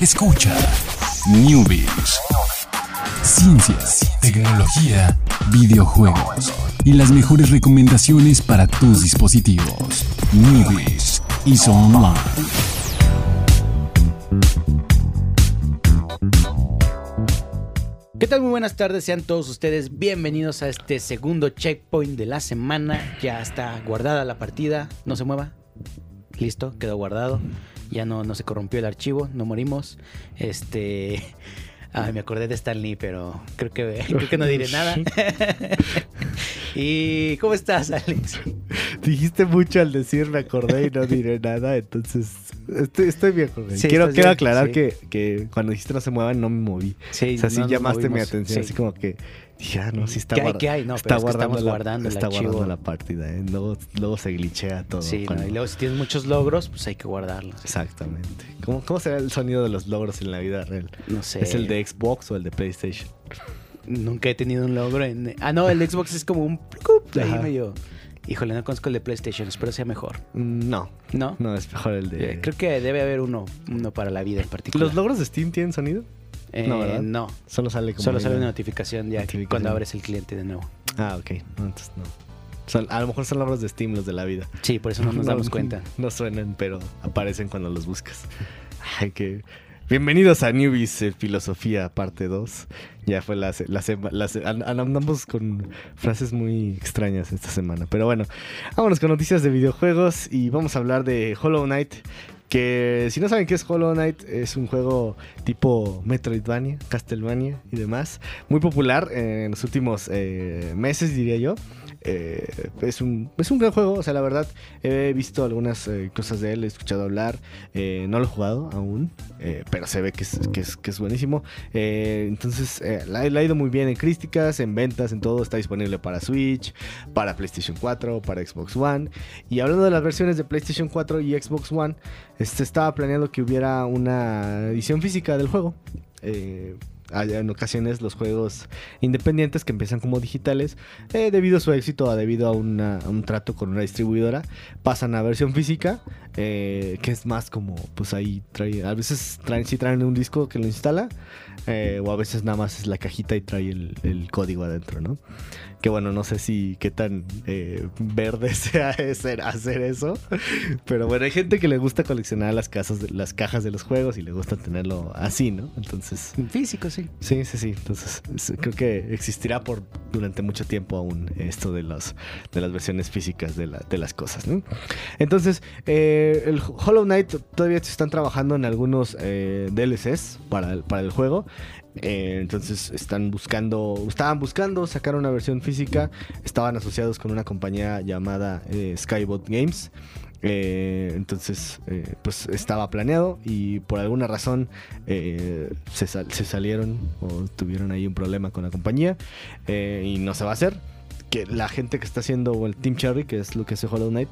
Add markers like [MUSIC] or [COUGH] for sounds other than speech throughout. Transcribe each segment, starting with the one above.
Escucha Newbies. Ciencias, tecnología, videojuegos y las mejores recomendaciones para tus dispositivos. Newbies y Online. ¿Qué tal? Muy buenas tardes, sean todos ustedes bienvenidos a este segundo checkpoint de la semana. Ya está guardada la partida, no se mueva. Listo, quedó guardado. Ya no, no se corrompió el archivo, no morimos. Este. [LAUGHS] Ay, me acordé de Stanley, pero creo que, [LAUGHS] creo que no diré nada. [LAUGHS] ¿Y cómo estás, Alex? Dijiste mucho al decir me acordé y no diré nada, entonces estoy, estoy bien con él. Sí, quiero quiero bien, aclarar sí. que, que cuando dijiste no se muevan no me moví. Sí, o sea, no llamaste mi atención, Sí. así como que ah, no, sí está ¿Qué hay, qué hay? No, está pero es guardando estamos la, guardando el está guardando la partida, ¿eh? luego, luego se glitchea todo. Sí, no, cuando- y luego si tienes muchos logros, pues hay que guardarlos. Exactamente. ¿Cómo, ¿Cómo será el sonido de los logros en la vida real? No sé. ¿Es el de Xbox o el de PlayStation? Nunca he tenido un logro en. Ah, no, el Xbox es como un. Ahí medio. Híjole, no conozco el de PlayStation, espero sea mejor. Mm, No, ¿No? no, es mejor el de... Eh, Creo que debe haber uno, uno para la vida en particular. ¿Los logros de Steam tienen sonido? Eh, no, ¿verdad? no, Solo sale como... solo sale la- una notificación ya Notificación. cuando abres el cliente de nuevo. Ah, ok. No, entonces no. Son- a lo mejor son logros de Steam los de la vida. Sí, por eso no nos [LAUGHS] damos cuenta. No suenan, pero aparecen cuando los buscas. [LAUGHS] Ay, que... Bienvenidos a Newbies eh, Filosofía, parte 2. Ya fue la... la, la an- andamos con frases muy extrañas esta semana. Pero bueno, vámonos con noticias de videojuegos y vamos a hablar de Hollow Knight. Que si no saben qué es Hollow Knight, es un juego tipo Metroidvania, Castlevania y demás. Muy popular en los últimos eh, meses, diría yo. Eh, es, un, es un gran juego, o sea, la verdad, he visto algunas eh, cosas de él, he escuchado hablar, eh, no lo he jugado aún, pero se ve que es, que es, buenísimo. Entonces, la ha ido muy bien en críticas, en ventas, en todo, está disponible para Switch, para PlayStation 4, para Xbox One. Y hablando de las versiones de PlayStation 4 y Xbox One, este, estaba planeado que hubiera una edición física del juego. En ocasiones los juegos independientes que empiezan como digitales, eh, debido a su éxito, a debido a, un trato con una distribuidora, pasan a versión física, eh, que es más como, pues ahí trae, a veces traen, sí traen un disco que lo instala, eh, o a veces nada más es la cajita y trae el, el código adentro, ¿no? Que bueno, no sé si qué tan eh, verde [LAUGHS] sea ser- hacer eso, pero bueno, hay gente que le gusta coleccionar las, casas de- las cajas de los juegos y le gusta tenerlo así, ¿no? Entonces... En físico, sí. Sí, sí, sí. Entonces, es- creo que existirá por durante mucho tiempo aún esto de los de las versiones físicas de, la- de las cosas, ¿no? Entonces, eh, el Hollow Knight todavía se están trabajando en algunos eh, DLCs para el, juego. Eh, entonces están buscando, estaban buscando sacar una versión física. Estaban asociados con una compañía llamada eh, Skybot Games. Eh, entonces, eh, pues estaba planeado y por alguna razón eh, se, se salieron o tuvieron ahí un problema con la compañía eh, y no se va a hacer. Que la gente que está haciendo, o el Team Cherry, que es lo que hace Hollow Knight,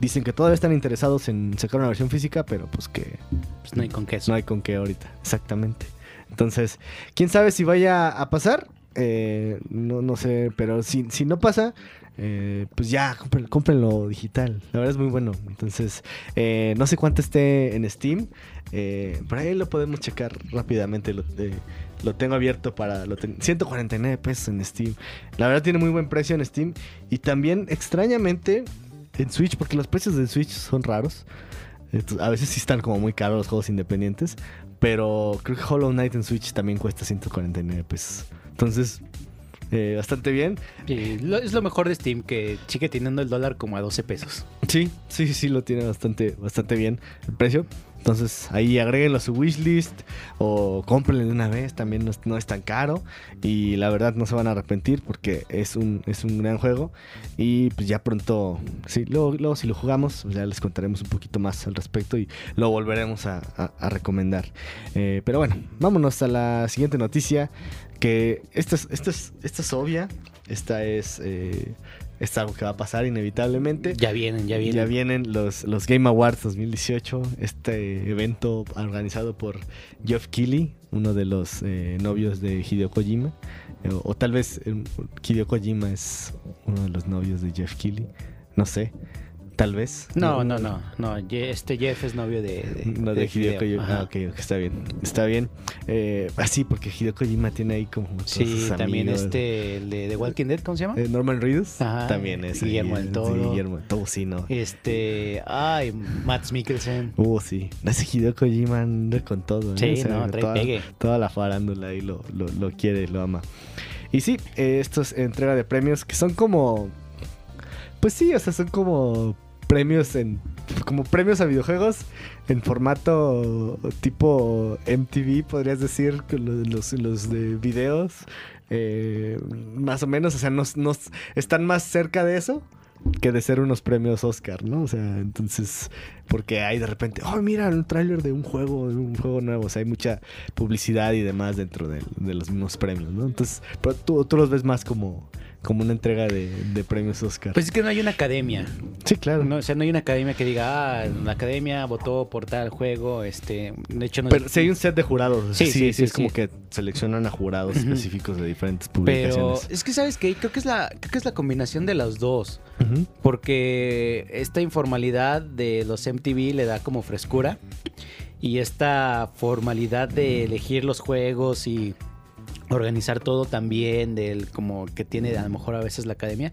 dicen que todavía están interesados en sacar una versión física, pero pues que Pues no hay con queso. no hay con qué ahorita. Exactamente. Entonces, quién sabe si vaya a pasar. Eh, no, no sé, pero si, si no pasa, eh, pues ya, compren- cómprenlo digital. La verdad es muy bueno. Entonces, eh, no sé cuánto esté en Steam. Eh, por ahí lo podemos checar rápidamente. Lo, eh, lo tengo abierto para... Lo ten- 149 pesos en Steam. La verdad tiene muy buen precio en Steam. Y también, extrañamente, en Switch, porque los precios de Switch son raros. Entonces, a veces sí están como muy caros los juegos independientes. Pero creo que Hollow Knight en Switch también cuesta 149 pesos. Entonces, eh, bastante bien. Lo- es lo mejor de Steam, que sigue teniendo el dólar como a 12 pesos. Sí, sí, sí, lo tiene bastante, bastante bien el precio. Entonces ahí agréguenlo a su wishlist o cómprenlo de una vez, también no es, tan caro y la verdad no se van a arrepentir porque es un, es un gran juego y pues ya pronto, sí, luego, luego si lo jugamos pues ya les contaremos un poquito más al respecto y lo volveremos a recomendar. Eh, pero bueno, vámonos a la siguiente noticia que esta es, esta es, esta es obvia, esta es, eh, es algo que va a pasar inevitablemente. Ya vienen, ya vienen. Ya vienen los, los Game Awards 2018, este evento organizado por Geoff Keighley, uno de los eh, novios de Hideo Kojima. Eh, o, tal vez eh, Hideo Kojima es uno de los novios de Jeff Keighley, no sé. Tal vez. No, no, no, no. Este Jeff es novio de, [LAUGHS] de, No, de, Hideo Hideo. Kojima. Ah, ok, ok, está bien. Está bien. Eh, ah, sí, porque Hideo Kojima tiene ahí como. todos Sí, sus también amigos. este, el de Walking Dead, ¿cómo se llama? Eh, Norman Reedus. Ajá, También es. Guillermo del sí, Toro. Guillermo del Toro, sí, no. Este, ay, Matt Mikkelsen. Uh, sí. Ese Hideo Kojima anda con todo. ¿eh? Sí, no, trae toda, pegue. toda la farándula ahí lo, lo, lo quiere, lo ama. Y sí, eh, esto es entrega de premios que son como. Pues sí, o sea, son como premios en. Como premios a videojuegos en formato tipo MTV, podrías decir, los, los de videos. eh, más o menos, o sea, nos, nos están más cerca de eso que de ser unos premios Oscar, ¿no? O sea, entonces, porque hay de repente, oh, mira, un tráiler de un juego, un juego nuevo, o sea, hay mucha publicidad y demás dentro de, de los mismos premios, ¿no? Entonces, pero tú, tú los ves más como, como una entrega de, de premios Oscar. Pues es que no hay una academia. sí, claro. No, o sea, no hay una academia que diga, ah, la academia votó por tal juego. Este, de hecho, no Pero si hay un set de jurados, Sí, sí, sí, sí, sí, es como que seleccionan a jurados específicos de diferentes Pero publicaciones. es que sabes que creo que es la creo que es la combinación de las dos, porque esta informalidad de los MTV le da como frescura y esta formalidad de elegir los juegos y organizar todo también del como que tiene a lo mejor a veces la academia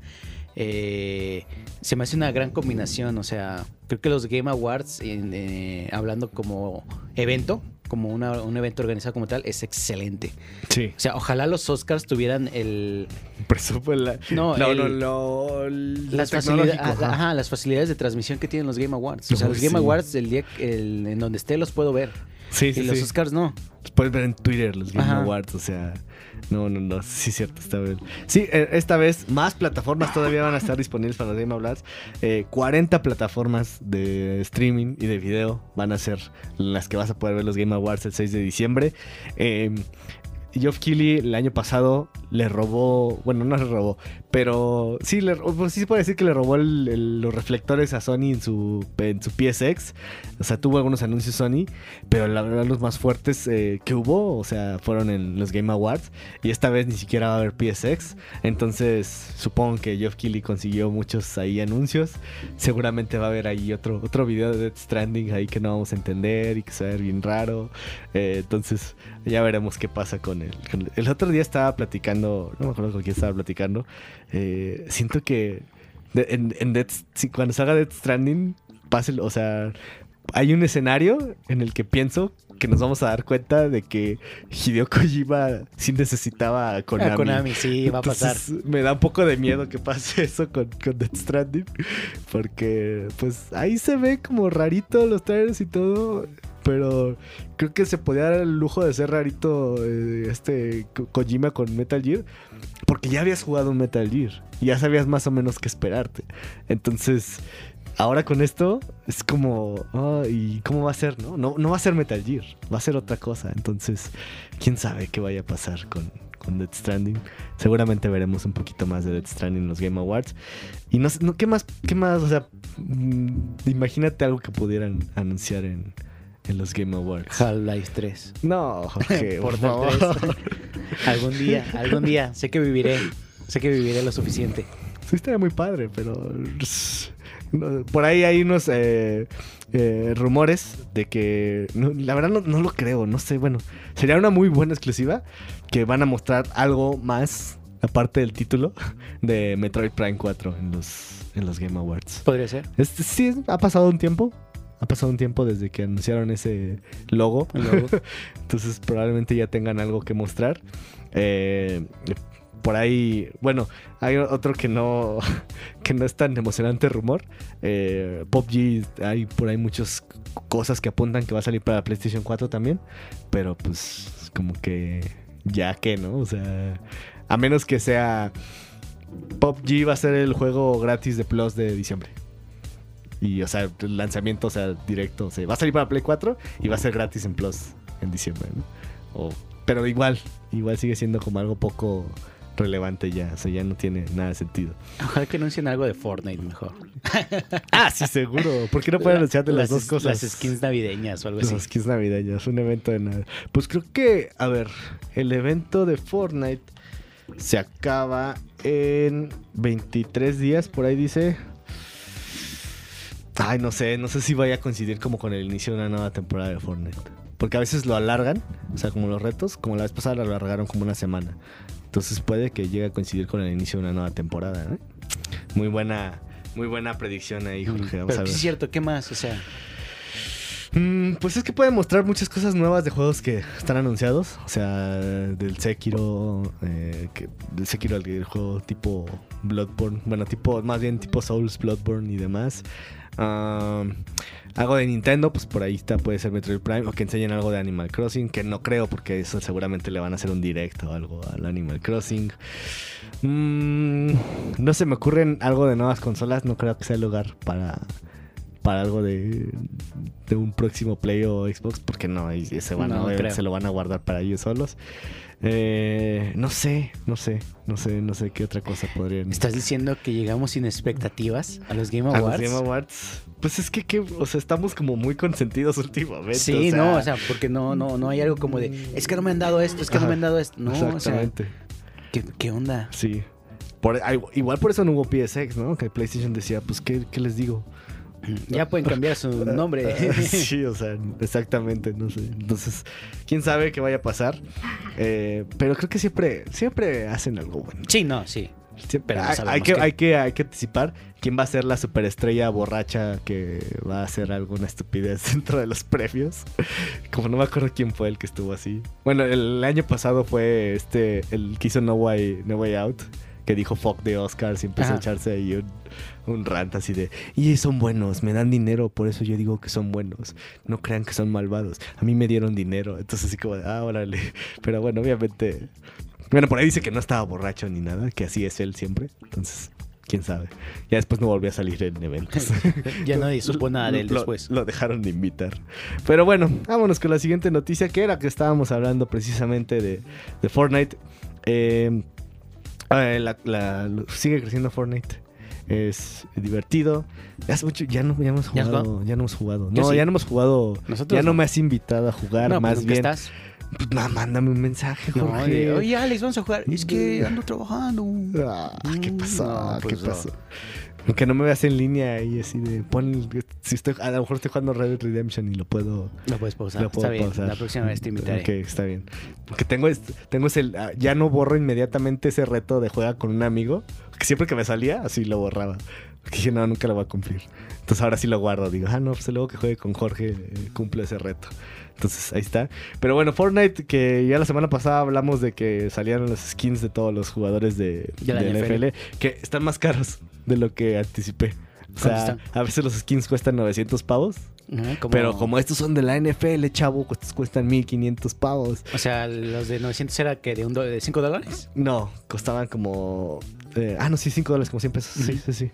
eh, se me hace una gran combinación o sea creo que los Game Awards en, eh, hablando como evento como una- un evento organizado como tal es excelente Sí. o sea ojalá los Oscars tuvieran el [LAUGHS] la- No, no, el- no, lo las, facilidades, ajá. ajá, las facilidades de transmisión que tienen los Game Awards. O sea, los Game. Awards, el día el- en donde esté, los puedo ver. Sí, sí, y los sí. Oscars no. Los puedes ver en Twitter, los Game Ajá. Awards, o sea. No, no, no, sí es cierto, está bien. Sí, eh, esta vez más plataformas todavía van a estar disponibles para los Game Awards. Eh, 40 plataformas de streaming y de video van a ser las que vas a poder ver los Game Awards el 6 de diciembre. Eh, Geoff Keighley el año pasado le robó, bueno, no le robó, pero sí, le, pues sí se puede decir que le robó el- el- los reflectores a Sony en su, en su PSX. O sea, tuvo algunos anuncios Sony, pero la verdad los más fuertes eh, que hubo, o sea, fueron en los Game Awards. Y esta vez ni siquiera va a haber PSX. Entonces, supongo que Geoff Keighley consiguió muchos ahí anuncios. Seguramente va a haber ahí otro, otro video de Death Stranding ahí que no vamos a entender y que se va a ver bien raro. Eh, entonces, ya veremos qué pasa con él. Con- El otro día estaba platicando, no me acuerdo con quién estaba platicando. eh, siento que de- en, en Death- cuando salga Death Stranding, pase, o sea, hay un escenario en el que pienso que nos vamos a dar cuenta de que Hideo Kojima sí necesitaba a [LAUGHS] Konami. A Konami, sí, va a pasar. Me da un poco de miedo que pase [LAUGHS] eso con, con Death Stranding. Porque, pues, ahí se ve como rarito los trailers y todo. Pero creo que se podía dar el lujo de ser rarito eh, este Ko- Kojima con Metal Gear. Porque ya habías jugado un Metal Gear. Y ya sabías más o menos qué esperarte. Entonces, ahora con esto es como, ¿y cómo va a ser? No? no, no va a ser Metal Gear, va a ser otra cosa. Entonces, quién sabe qué vaya a pasar con, con Death Stranding. Seguramente veremos un poquito más de Death Stranding en los Game Awards. Y no sé, no, ¿qué más? ¿Qué más? O sea, mm, imagínate algo que pudieran anunciar en, en los Game Awards. Half-Life 3. No, [LAUGHS] por favor. 3. [LAUGHS] algún día, algún día. Sé que viviré. Sé que viviré lo suficiente. Sí, estaría muy padre, pero. Por ahí hay unos eh, eh, rumores de que. no, la verdad no, no lo creo, no sé. Bueno, sería una muy buena exclusiva que van a mostrar algo más, aparte del título, de Metroid Prime 4 en los, en los Game Awards. Podría ser. Este, sí, ha pasado un tiempo. Ha pasado un tiempo desde que anunciaron ese logo. Logo. [LAUGHS] Entonces probablemente ya tengan algo que mostrar. Eh, por ahí, bueno, hay otro que no, [LAUGHS] que no es tan emocionante rumor. Eh, PUBG, hay por ahí muchas cosas que apuntan que va a salir para PlayStation 4 también. Pero pues como que ya que, ¿no? O sea, a menos que sea... PUBG va a ser el juego gratis de Plus de diciembre. Y, o sea, el lanzamiento, o sea, directo. O sea, va a salir para Play 4 y va a ser gratis en Plus en diciembre. O- pero igual, igual sigue siendo como algo poco relevante ya. O sea, ya no tiene nada de sentido. Ojalá que anuncien algo de Fortnite mejor. [LAUGHS] Ah, sí, seguro. ¿Por qué no pueden anunciar de las, dos cosas? Las skins navideñas o algo Las así. skins navideñas, un evento de nada. Pues creo que, a ver, el evento de Fortnite se acaba en 23 días, por ahí dice. Ay, no sé, no sé si vaya a coincidir como con el inicio de una nueva temporada de Fortnite. Porque a veces lo alargan, o sea, como los retos, como la vez pasada lo alargaron como una semana. Entonces puede que llegue a coincidir con el inicio de una nueva temporada. ¿eh? Muy buena, muy buena predicción ahí, Jorge. Vamos Pero a ver. es cierto, ¿qué más? O sea, Mm, pues es que puede mostrar muchas cosas nuevas de juegos que están anunciados. O sea, del Sekiro, eh, que, del Sekiro, el, el juego tipo Bloodborne. Bueno, tipo, más bien tipo Souls, Bloodborne y demás. Um, algo de Nintendo, pues por ahí está, puede ser Metroid Prime. O que enseñen algo de Animal Crossing, que no creo porque eso seguramente le van a hacer un directo o algo al Animal Crossing. Mm, no se me ocurren algo de nuevas consolas, no creo que sea el lugar para para algo de, de un próximo Play o Xbox, porque no, se, van a- No, creo. se lo van a guardar para ellos solos. Eh, no sé, no sé, no sé, no sé qué otra cosa podrían. ¿estás diciendo que llegamos sin expectativas a los Game a Awards? los Game Awards. Pues es que, que, o sea, estamos como muy consentidos [LAUGHS] últimamente. Sí, o sea, no, o sea, porque no, no, no hay algo como de, es que no me han dado esto, es que no Ajá, me han dado esto. No, o sea, exactamente. ¿qué, qué onda? Sí. Por- igual por eso no hubo PSX, ¿no? Que PlayStation decía, pues, ¿qué, qué les digo? [LAUGHS] Ya pueden cambiar su nombre. [LAUGHS] sí, o sea, exactamente, no sé. Entonces, quién sabe qué vaya a pasar. Eh, pero creo que siempre, siempre hacen algo bueno. sí, no, sí. Sí, Pero no hay, que, hay, que, hay que anticipar quién va a ser la superestrella borracha que va a hacer alguna estupidez [LAUGHS] dentro de los premios. Como no me acuerdo quién fue el que estuvo así. Bueno, el año pasado fue este, el que hizo No Way, no Way Out, que dijo fuck de Oscars y empezó Ajá. a echarse ahí un, un rant así de, y son buenos, me dan dinero, por eso yo digo que son buenos. No crean que son malvados. A mí me dieron dinero. Entonces así como, de, ah, órale. Pero bueno, obviamente... Bueno, por ahí dice que no estaba borracho ni nada, que así es él siempre. Entonces, quién sabe. Ya después no volvió a salir en eventos. [LAUGHS] ya nadie supo nada de él [LAUGHS] Lo- después. Lo dejaron de invitar. Pero bueno, vámonos con la siguiente noticia, que era que estábamos hablando precisamente de, de Fortnite. Eh, eh, la- la- lo- sigue creciendo Fortnite. Es divertido. Hace mucho ya no, ya hemos ¿Ya has jugado. Ya no hemos jugado. No, sí. ya no hemos jugado. Nosotros ya no no. me has invitado a jugar. no, más pues, bien. ¿dónde estás? Pues, mándame un mensaje, Jorge. oye, Alex, vamos a jugar. Es que ando trabajando. Ah, ¿Qué Mm, pasó? no, ¿Qué pues, pasó? Que no me veas en línea ahí así de pon si estoy a lo mejor estoy jugando Red Dead Redemption y lo puedo Lo puedes pausar. lo puedo Está bien. pausar. La próxima vez te invitaré. Ok, está bien. Porque tengo tengo ese ah, ya no borro inmediatamente ese reto de juega con un amigo, que siempre que me salía así lo borraba. Porque dije, no, nunca lo voy a cumplir. Entonces ahora sí lo guardo, digo, ah, no, pues luego que juegue con Jorge eh, cumplo ese reto. Entonces ahí está. Pero bueno, Fortnite, que ya la semana pasada hablamos de que salían los skins de todos los jugadores de, De la NFL. NFL, que están más caros de lo que anticipé. O ¿Cuánto sea, a veces los skins cuestan 900 pavos. Como- Pero como estos son de la NFL, chavo, estos cuestan 1500 pavos. O sea, los de 900 era que de un de 5 dólares. No, costaban como. eh, ah, no, sí, 5 dólares, como 100 pesos. Sí, sí, sí.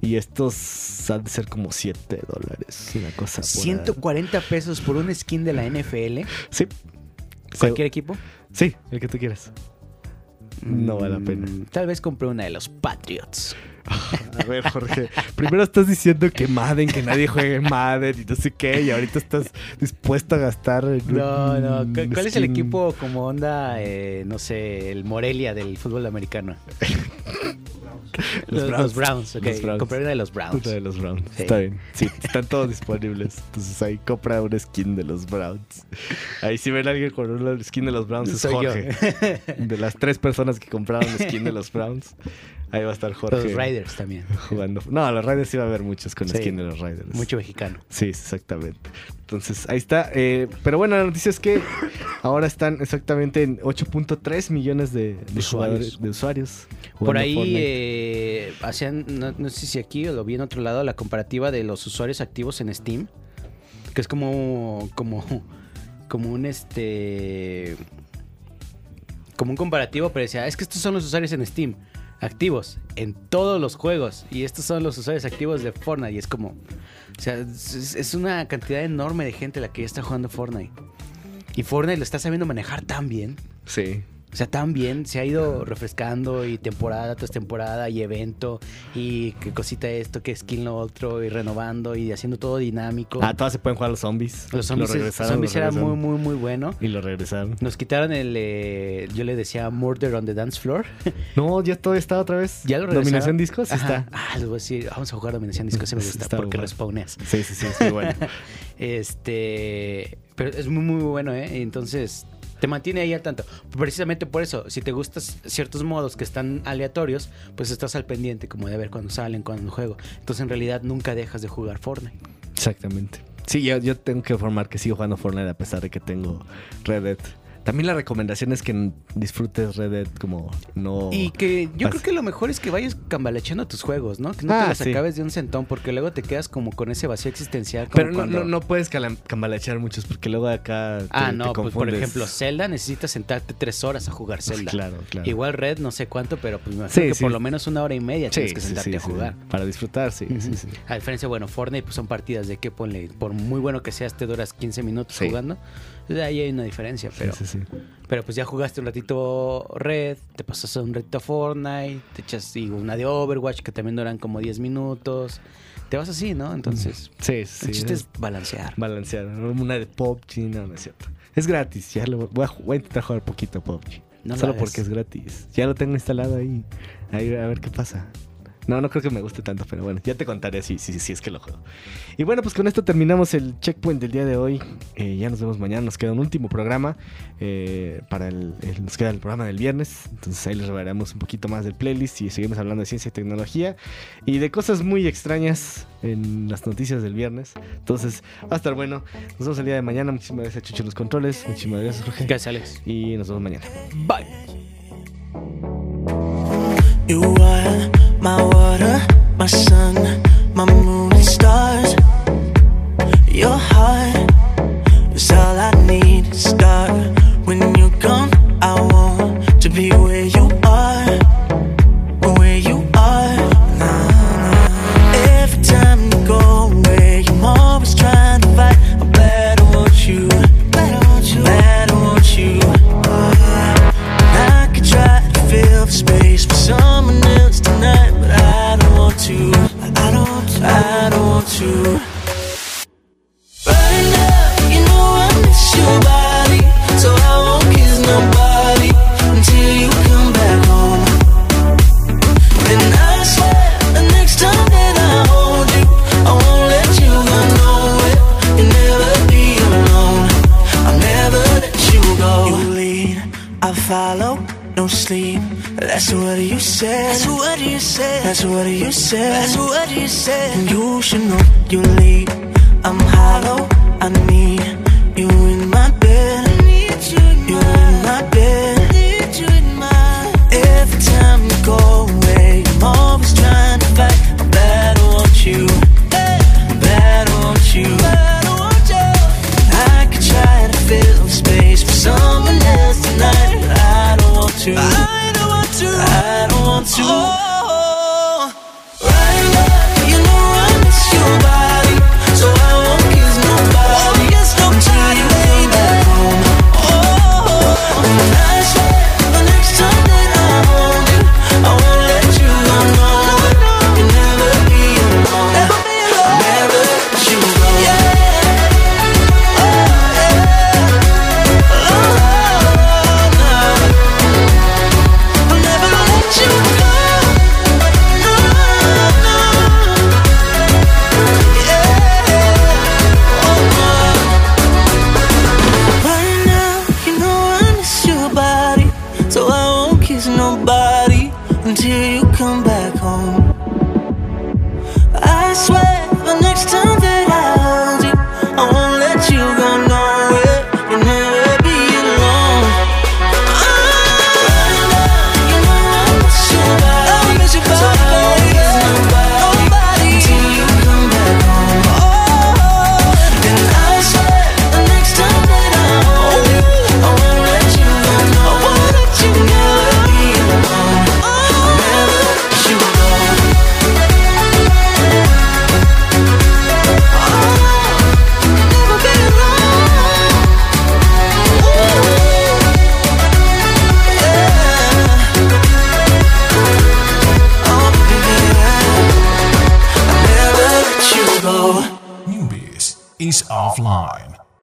Y estos han de ser como 7 dólares. Una cosa por ahí. 140 pesos por un skin de la NFL. Sí. ¿Cualquier equipo? Sí, el que tú quieras. No vale la pena. Mm, Tal vez compré una de los Patriots. [LAUGHS] A ver, Jorge. primero estás diciendo que Madden, que nadie juegue Madden y no sé qué. Y ahorita estás dispuesto a gastar. No, no. un ¿cu- ¿Cuál es el equipo como onda, eh, no sé, el Morelia del fútbol americano? [LAUGHS] Los Los, Browns. los Browns, ok. Los Browns. Compré una de los Browns. Uno de los Browns. Sí. Está bien. Sí, están todos disponibles. Entonces ahí compra un skin de los Browns. Ahí si ven a alguien con un skin de los Browns es Soy yo. Jorge. De las tres personas que compraron skin de los [LAUGHS] Browns, ahí va a estar Jorge. Los Raiders también. Jugando. No, los Raiders sí va a haber muchos con Sí. skin de los Raiders. Mucho mexicano. Sí, exactamente. Entonces, ahí está. Eh, pero bueno, la noticia es que ahora están exactamente en 8.3 millones de, de Usuarios. de usuarios. Por ahí eh, hacían, no, no sé si aquí o lo vi en otro lado, la comparativa de los usuarios activos en Steam. Que es como, como, como un este, como un comparativo, pero decía, es que estos son los usuarios en Steam, activos en todos los juegos, y estos son los usuarios activos de Fortnite, y es como, o sea, es, una cantidad enorme de gente la que ya está jugando Fortnite. Y Fortnite lo está sabiendo manejar tan bien. Sí. O sea, también se ha ido refrescando y temporada tras temporada y evento y qué cosita esto, qué skin lo otro y renovando y haciendo todo dinámico. Ah, todas se pueden jugar los zombies. los zombies, Lo regresaron, zombies lo era muy, muy, muy bueno. Y lo regresaron. Nos quitaron el, eh, yo le decía Murder on the Dance Floor. [LAUGHS] No, ya todo está otra vez. ya lo regresaron. Dominación disco, sí está. Ah, les voy a decir, vamos a jugar Dominación Disco, se me gusta está porque bueno. respawneas. Sí, sí, sí, es muy bueno. [LAUGHS] Este, pero es muy, muy bueno, ¿eh? Entonces, te mantiene ahí al tanto. Precisamente por eso, si te gustas ciertos modos que están aleatorios, pues estás al pendiente como de ver cuando salen, cuando juego. Entonces, en realidad, nunca dejas de jugar Fortnite. Exactamente. Sí, yo, yo tengo que informar que sigo jugando Fortnite a pesar de que tengo Red. También la recomendación es que disfrutes Red Dead como no... Y que yo creo que lo mejor es que vayas cambalecheando tus juegos, ¿no? Que no Ah, te los sí. acabes de un centón, porque luego te quedas como con ese vacío existencial. como Pero no, cuando- no, no puedes cambalachear muchos porque luego acá te, Ah, te no, pues por ejemplo, Zelda necesitas sentarte tres horas a jugar Zelda. Claro, claro. Igual Red, no sé cuánto, pero pues me Sí, imagino que sí. por lo menos una hora y media Sí, tienes que sí, sentarte sí, a sí. jugar. Para disfrutar, sí, sí, Ujú. sí. A diferencia, bueno, Fortnite pues son partidas de que ponle, por muy bueno que seas, te duras 15 minutos Sí. jugando. Ahí hay una diferencia, pero, Sí, sí, sí. pero pues ya jugaste un ratito Red, te pasas un ratito Fortnite, te echas digo, una de Overwatch que también duran como 10 minutos. Te vas así, ¿no? Entonces, Sí, sí. el chiste es balancear. balancear. Una de PUBG, no, no es cierto. Es gratis, ya lo voy a, ju- voy a intentar jugar poquito PUBG. No lo Solo porque es gratis. Ya lo tengo instalado ahí. Ahí a ver qué pasa. No, no creo que me guste tanto, pero bueno, ya te contaré si, si, si es que lo juego. Y bueno, pues con esto terminamos el checkpoint del día de hoy. Eh, ya nos vemos mañana. Nos queda un último programa. eh, para el, el- nos queda el programa del viernes. Entonces ahí les revelaremos un poquito más del playlist y seguimos hablando de ciencia y tecnología y de cosas muy extrañas en las noticias del viernes. Entonces va a estar bueno. Nos vemos el día de mañana. Muchísimas gracias, Chucho, en los controles. Muchísimas gracias, Jorge. Gracias, Alex. Y nos vemos mañana. Bye. You are my water, my sun, my moon That's what you said. That's what you said. And you should know you lead. I'm hollow.